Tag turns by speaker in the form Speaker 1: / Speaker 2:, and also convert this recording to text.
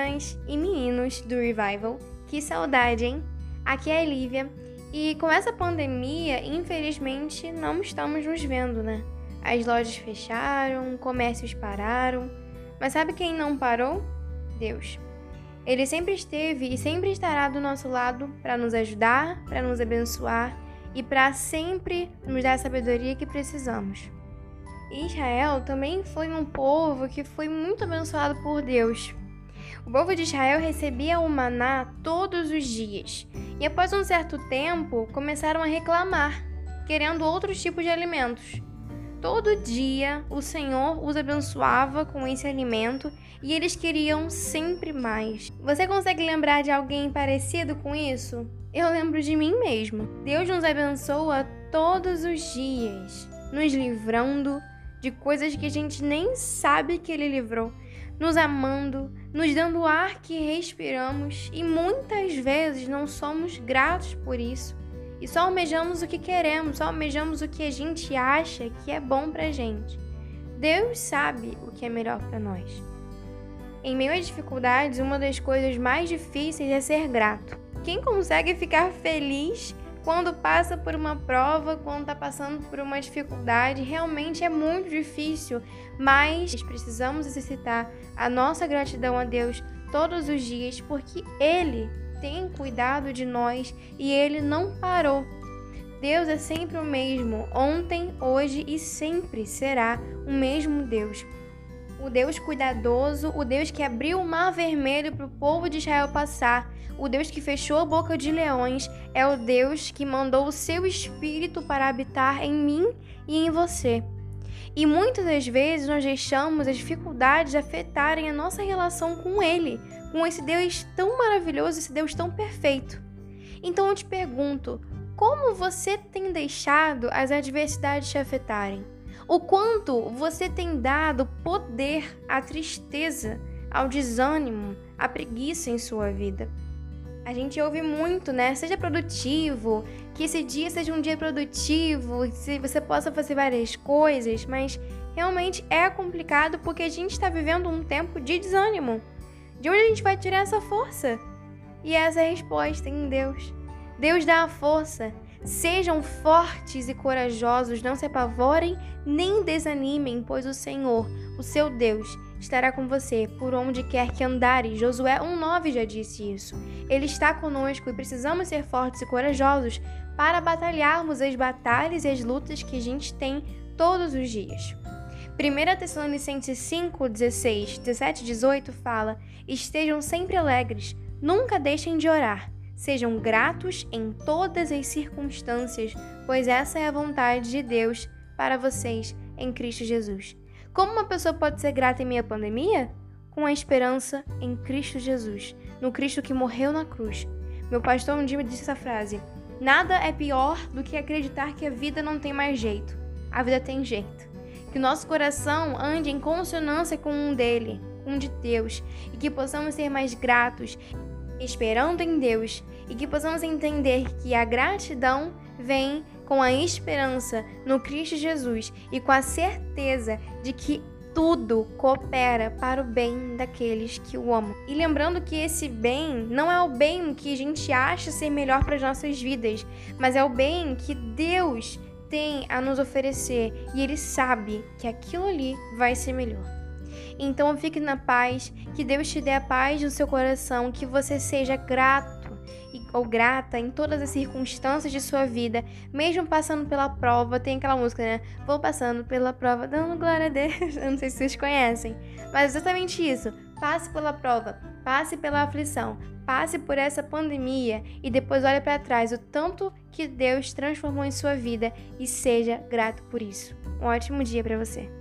Speaker 1: meninas e meninos do Revival. Que saudade, hein? Aqui é a Lívia. E com essa pandemia, infelizmente, não estamos nos vendo, né? As lojas fecharam, comércios pararam. Mas sabe quem não parou? Deus. Ele sempre esteve e sempre estará do nosso lado para nos ajudar, para nos abençoar e para sempre nos dar a sabedoria que precisamos. Israel também foi um povo que foi muito abençoado por Deus. O povo de Israel recebia o maná todos os dias e, após um certo tempo, começaram a reclamar, querendo outros tipos de alimentos. Todo dia o Senhor os abençoava com esse alimento e eles queriam sempre mais. Você consegue lembrar de alguém parecido com isso? Eu lembro de mim mesmo. Deus nos abençoa todos os dias, nos livrando de coisas que a gente nem sabe que Ele livrou, nos amando, nos dando o ar que respiramos e muitas vezes não somos gratos por isso. E só almejamos o que queremos, só almejamos o que a gente acha que é bom pra gente. Deus sabe o que é melhor para nós. Em meio às dificuldades, uma das coisas mais difíceis é ser grato. Quem consegue ficar feliz quando passa por uma prova, quando está passando por uma dificuldade, realmente é muito difícil, mas precisamos exercitar a nossa gratidão a Deus todos os dias, porque Ele tem cuidado de nós e ele não parou. Deus é sempre o mesmo, ontem, hoje e sempre será o mesmo Deus. O Deus cuidadoso, o Deus que abriu o mar vermelho para o povo de Israel passar, o Deus que fechou a boca de leões, é o Deus que mandou o seu espírito para habitar em mim e em você. E muitas das vezes nós deixamos as dificuldades afetarem a nossa relação com Ele, com esse Deus tão maravilhoso, esse Deus tão perfeito. Então eu te pergunto, como você tem deixado as adversidades te afetarem? O quanto você tem dado poder à tristeza, ao desânimo, à preguiça em sua vida? A gente ouve muito, né? Seja produtivo, que esse dia seja um dia produtivo, que você possa fazer várias coisas, mas realmente é complicado porque a gente está vivendo um tempo de desânimo. De onde a gente vai tirar essa força? E essa é a resposta em Deus. Deus dá a força. Sejam fortes e corajosos, não se apavorem nem desanimem, pois o Senhor, o seu Deus, estará com você por onde quer que andares. Josué 1,9 já disse isso. Ele está conosco e precisamos ser fortes e corajosos para batalharmos as batalhas e as lutas que a gente tem todos os dias. 1 Tessalonicenses 5, 16, 17 e 18 fala: Estejam sempre alegres, nunca deixem de orar. Sejam gratos em todas as circunstâncias, pois essa é a vontade de Deus para vocês em Cristo Jesus. Como uma pessoa pode ser grata em meio à pandemia? Com a esperança em Cristo Jesus, no Cristo que morreu na cruz. Meu pastor um dia me disse essa frase: Nada é pior do que acreditar que a vida não tem mais jeito. A vida tem jeito que o nosso coração ande em consonância com um dele, um de Deus, e que possamos ser mais gratos, esperando em Deus, e que possamos entender que a gratidão vem com a esperança no Cristo Jesus e com a certeza de que tudo coopera para o bem daqueles que o amam. E lembrando que esse bem não é o bem que a gente acha ser melhor para as nossas vidas, mas é o bem que Deus tem a nos oferecer e ele sabe que aquilo ali vai ser melhor. Então fique na paz, que Deus te dê a paz no seu coração, que você seja grato ou grata em todas as circunstâncias de sua vida, mesmo passando pela prova. Tem aquela música, né? Vou passando pela prova, dando glória a Deus. Eu não sei se vocês conhecem, mas exatamente isso. Passe pela prova, passe pela aflição, passe por essa pandemia e depois olhe para trás o tanto que Deus transformou em sua vida e seja grato por isso. Um ótimo dia para você.